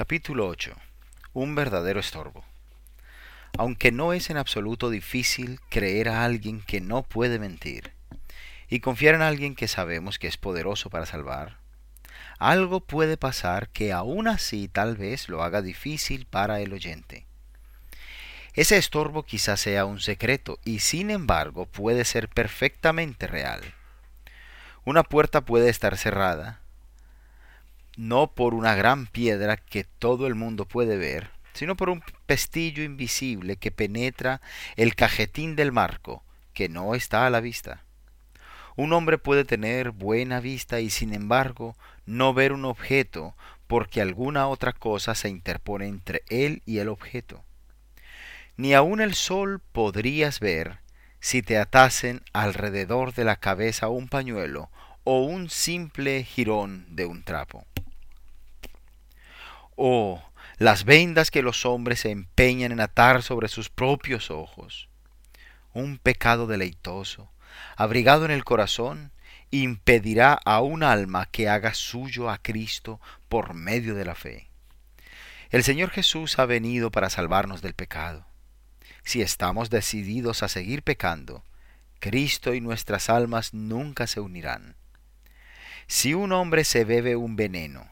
Capítulo 8. Un verdadero estorbo. Aunque no es en absoluto difícil creer a alguien que no puede mentir y confiar en alguien que sabemos que es poderoso para salvar, algo puede pasar que aún así tal vez lo haga difícil para el oyente. Ese estorbo quizás sea un secreto y sin embargo puede ser perfectamente real. Una puerta puede estar cerrada, no por una gran piedra que todo el mundo puede ver, sino por un pestillo invisible que penetra el cajetín del marco, que no está a la vista. Un hombre puede tener buena vista y sin embargo no ver un objeto porque alguna otra cosa se interpone entre él y el objeto. Ni aun el sol podrías ver si te atasen alrededor de la cabeza un pañuelo o un simple jirón de un trapo. Oh, las vendas que los hombres se empeñan en atar sobre sus propios ojos. Un pecado deleitoso, abrigado en el corazón, impedirá a un alma que haga suyo a Cristo por medio de la fe. El Señor Jesús ha venido para salvarnos del pecado. Si estamos decididos a seguir pecando, Cristo y nuestras almas nunca se unirán. Si un hombre se bebe un veneno,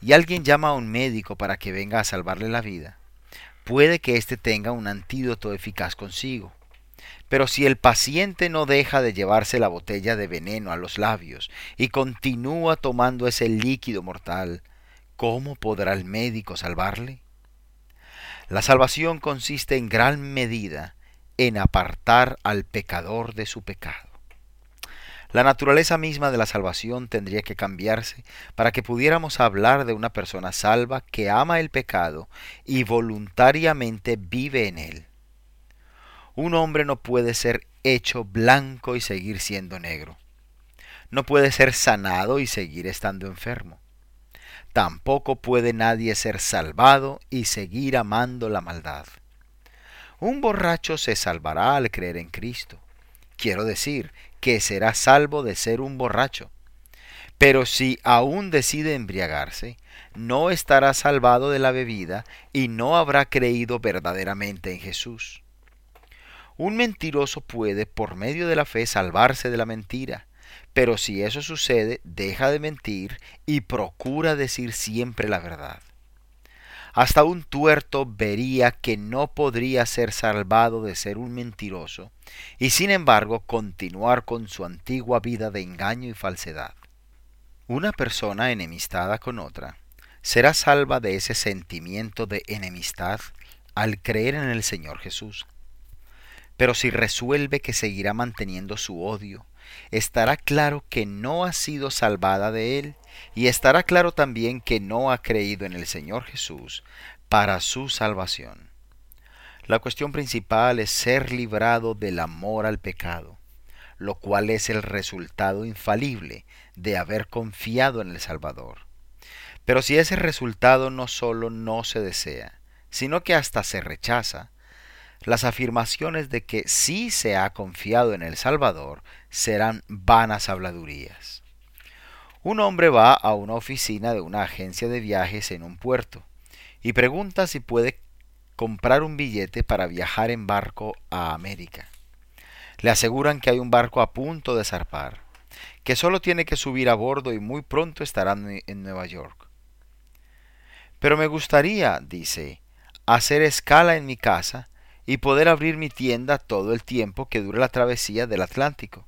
y alguien llama a un médico para que venga a salvarle la vida, puede que éste tenga un antídoto eficaz consigo. Pero si el paciente no deja de llevarse la botella de veneno a los labios y continúa tomando ese líquido mortal, ¿cómo podrá el médico salvarle? La salvación consiste en gran medida en apartar al pecador de su pecado. La naturaleza misma de la salvación tendría que cambiarse para que pudiéramos hablar de una persona salva que ama el pecado y voluntariamente vive en él. Un hombre no puede ser hecho blanco y seguir siendo negro. No puede ser sanado y seguir estando enfermo. Tampoco puede nadie ser salvado y seguir amando la maldad. Un borracho se salvará al creer en Cristo. Quiero decir que será salvo de ser un borracho. Pero si aún decide embriagarse, no estará salvado de la bebida y no habrá creído verdaderamente en Jesús. Un mentiroso puede, por medio de la fe, salvarse de la mentira, pero si eso sucede, deja de mentir y procura decir siempre la verdad. Hasta un tuerto vería que no podría ser salvado de ser un mentiroso y sin embargo continuar con su antigua vida de engaño y falsedad. Una persona enemistada con otra será salva de ese sentimiento de enemistad al creer en el Señor Jesús. Pero si resuelve que seguirá manteniendo su odio, estará claro que no ha sido salvada de él y estará claro también que no ha creído en el Señor Jesús para su salvación. La cuestión principal es ser librado del amor al pecado, lo cual es el resultado infalible de haber confiado en el Salvador. Pero si ese resultado no solo no se desea, sino que hasta se rechaza, las afirmaciones de que sí se ha confiado en el Salvador serán vanas habladurías. Un hombre va a una oficina de una agencia de viajes en un puerto y pregunta si puede comprar un billete para viajar en barco a América. Le aseguran que hay un barco a punto de zarpar, que solo tiene que subir a bordo y muy pronto estará en Nueva York. Pero me gustaría, dice, hacer escala en mi casa y poder abrir mi tienda todo el tiempo que dure la travesía del Atlántico.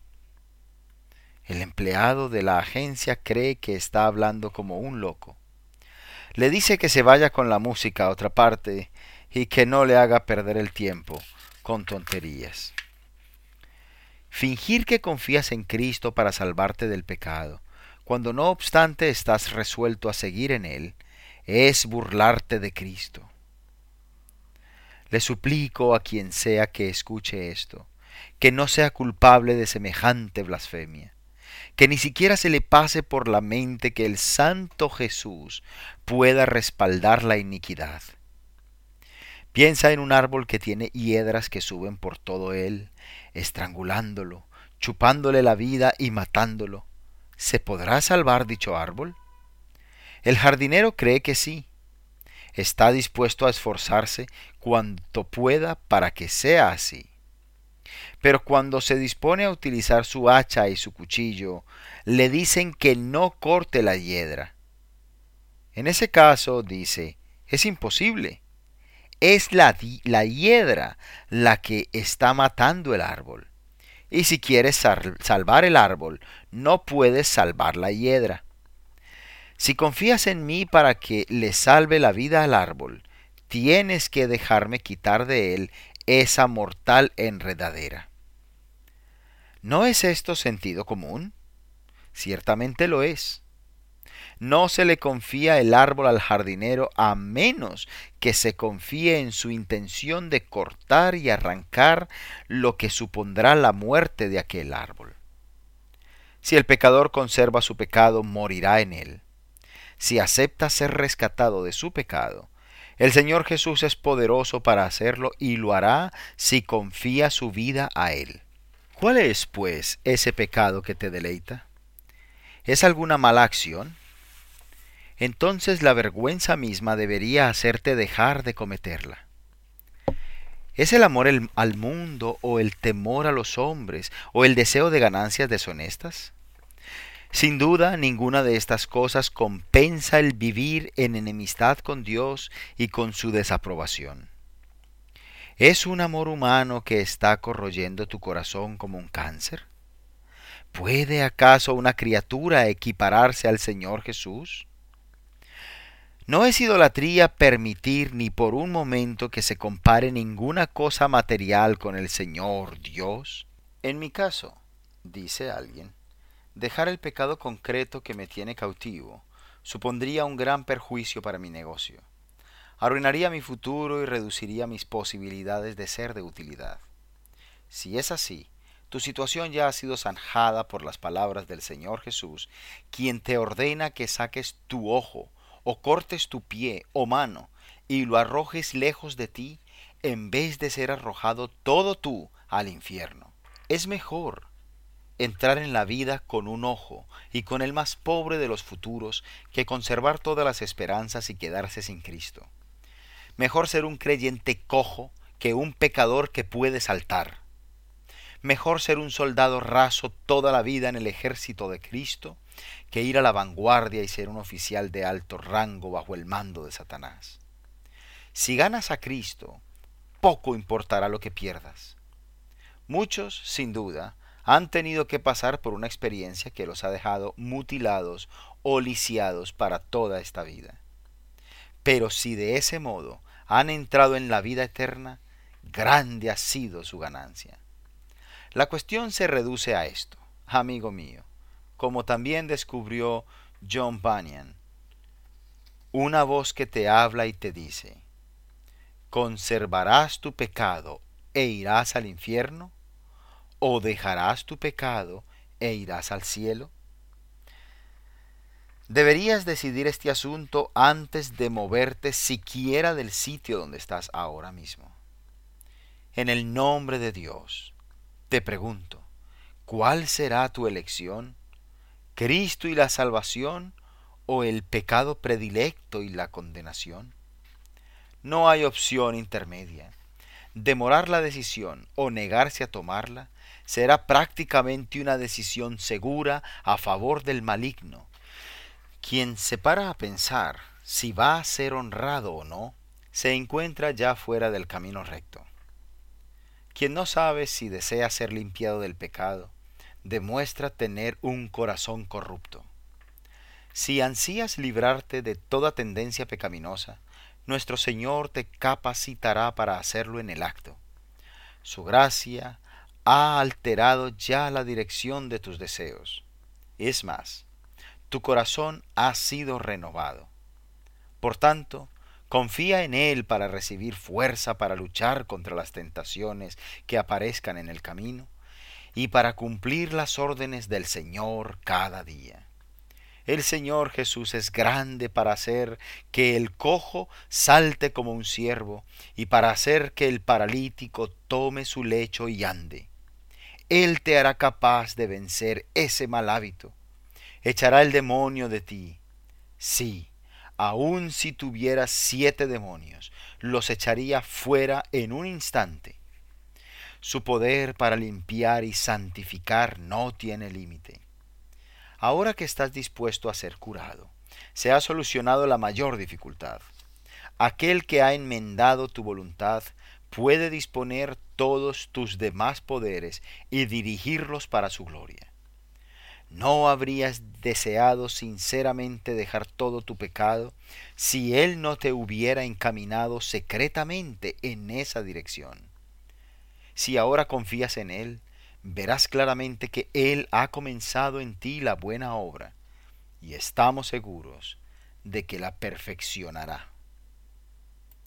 El empleado de la agencia cree que está hablando como un loco. Le dice que se vaya con la música a otra parte y que no le haga perder el tiempo con tonterías. Fingir que confías en Cristo para salvarte del pecado, cuando no obstante estás resuelto a seguir en Él, es burlarte de Cristo. Le suplico a quien sea que escuche esto, que no sea culpable de semejante blasfemia, que ni siquiera se le pase por la mente que el Santo Jesús pueda respaldar la iniquidad. Piensa en un árbol que tiene hiedras que suben por todo él, estrangulándolo, chupándole la vida y matándolo. ¿Se podrá salvar dicho árbol? El jardinero cree que sí, está dispuesto a esforzarse cuanto pueda para que sea así. Pero cuando se dispone a utilizar su hacha y su cuchillo, le dicen que no corte la hiedra. En ese caso, dice, es imposible. Es la, la hiedra la que está matando el árbol. Y si quieres salvar el árbol, no puedes salvar la hiedra. Si confías en mí para que le salve la vida al árbol, tienes que dejarme quitar de él esa mortal enredadera. ¿No es esto sentido común? Ciertamente lo es. No se le confía el árbol al jardinero a menos que se confíe en su intención de cortar y arrancar lo que supondrá la muerte de aquel árbol. Si el pecador conserva su pecado, morirá en él. Si acepta ser rescatado de su pecado, el Señor Jesús es poderoso para hacerlo y lo hará si confía su vida a Él. ¿Cuál es, pues, ese pecado que te deleita? ¿Es alguna mala acción? Entonces la vergüenza misma debería hacerte dejar de cometerla. ¿Es el amor al mundo o el temor a los hombres o el deseo de ganancias deshonestas? Sin duda, ninguna de estas cosas compensa el vivir en enemistad con Dios y con su desaprobación. ¿Es un amor humano que está corroyendo tu corazón como un cáncer? ¿Puede acaso una criatura equipararse al Señor Jesús? No es idolatría permitir ni por un momento que se compare ninguna cosa material con el Señor Dios. En mi caso, dice alguien, Dejar el pecado concreto que me tiene cautivo supondría un gran perjuicio para mi negocio. Arruinaría mi futuro y reduciría mis posibilidades de ser de utilidad. Si es así, tu situación ya ha sido zanjada por las palabras del Señor Jesús, quien te ordena que saques tu ojo, o cortes tu pie o mano, y lo arrojes lejos de ti, en vez de ser arrojado todo tú al infierno. Es mejor entrar en la vida con un ojo y con el más pobre de los futuros que conservar todas las esperanzas y quedarse sin Cristo. Mejor ser un creyente cojo que un pecador que puede saltar. Mejor ser un soldado raso toda la vida en el ejército de Cristo que ir a la vanguardia y ser un oficial de alto rango bajo el mando de Satanás. Si ganas a Cristo, poco importará lo que pierdas. Muchos, sin duda, han tenido que pasar por una experiencia que los ha dejado mutilados o lisiados para toda esta vida. Pero si de ese modo han entrado en la vida eterna, grande ha sido su ganancia. La cuestión se reduce a esto, amigo mío, como también descubrió John Bunyan, una voz que te habla y te dice, ¿conservarás tu pecado e irás al infierno? ¿O dejarás tu pecado e irás al cielo? Deberías decidir este asunto antes de moverte siquiera del sitio donde estás ahora mismo. En el nombre de Dios, te pregunto, ¿cuál será tu elección? ¿Cristo y la salvación o el pecado predilecto y la condenación? No hay opción intermedia. Demorar la decisión o negarse a tomarla será prácticamente una decisión segura a favor del maligno. Quien se para a pensar si va a ser honrado o no, se encuentra ya fuera del camino recto. Quien no sabe si desea ser limpiado del pecado, demuestra tener un corazón corrupto. Si ansías librarte de toda tendencia pecaminosa, nuestro Señor te capacitará para hacerlo en el acto. Su gracia, ha alterado ya la dirección de tus deseos. Es más, tu corazón ha sido renovado. Por tanto, confía en Él para recibir fuerza para luchar contra las tentaciones que aparezcan en el camino y para cumplir las órdenes del Señor cada día. El Señor Jesús es grande para hacer que el cojo salte como un ciervo y para hacer que el paralítico tome su lecho y ande. Él te hará capaz de vencer ese mal hábito. Echará el demonio de ti. Sí, aun si tuvieras siete demonios, los echaría fuera en un instante. Su poder para limpiar y santificar no tiene límite. Ahora que estás dispuesto a ser curado, se ha solucionado la mayor dificultad. Aquel que ha enmendado tu voluntad puede disponer todos tus demás poderes y dirigirlos para su gloria. ¿No habrías deseado sinceramente dejar todo tu pecado si Él no te hubiera encaminado secretamente en esa dirección? Si ahora confías en Él, verás claramente que Él ha comenzado en ti la buena obra y estamos seguros de que la perfeccionará.